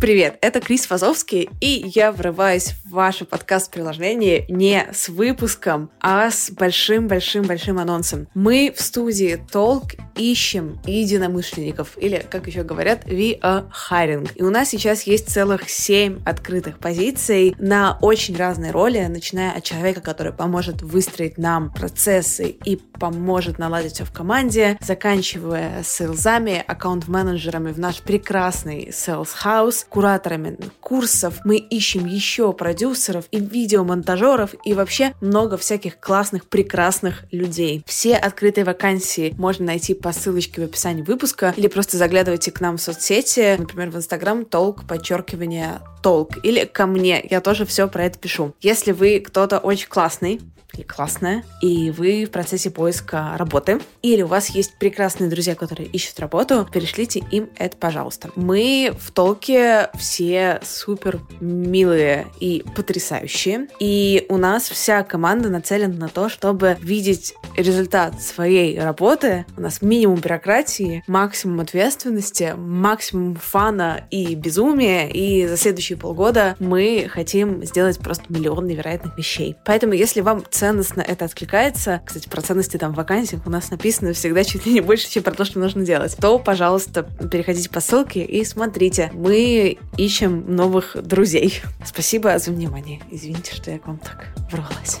Привет, это Крис Фазовский, и я врываюсь в ваше подкаст-приложение не с выпуском, а с большим-большим-большим анонсом. Мы в студии Толк ищем единомышленников, или, как еще говорят, we are hiring. И у нас сейчас есть целых семь открытых позиций на очень разные роли, начиная от человека, который поможет выстроить нам процессы и поможет наладить все в команде, заканчивая сейлзами, аккаунт-менеджерами в наш прекрасный sales house, кураторами курсов, мы ищем еще продюсеров и видеомонтажеров и вообще много всяких классных, прекрасных людей. Все открытые вакансии можно найти по ссылочке в описании выпуска или просто заглядывайте к нам в соцсети, например, в Инстаграм толк, подчеркивание толк, или ко мне, я тоже все про это пишу. Если вы кто-то очень классный, или классная, и вы в процессе поиска работы, или у вас есть прекрасные друзья, которые ищут работу, перешлите им это, пожалуйста. Мы в толке все супер милые и потрясающие, и у нас вся команда нацелена на то, чтобы видеть результат своей работы. У нас минимум бюрократии, максимум ответственности, максимум фана и безумия, и за следующие полгода мы хотим сделать просто миллион невероятных вещей. Поэтому, если вам ценностно это откликается, кстати, про ценности там в вакансиях у нас написано всегда чуть ли не больше, чем про то, что нужно делать, то, пожалуйста, переходите по ссылке и смотрите. Мы ищем новых друзей. Спасибо за внимание. Извините, что я к вам так ворвалась.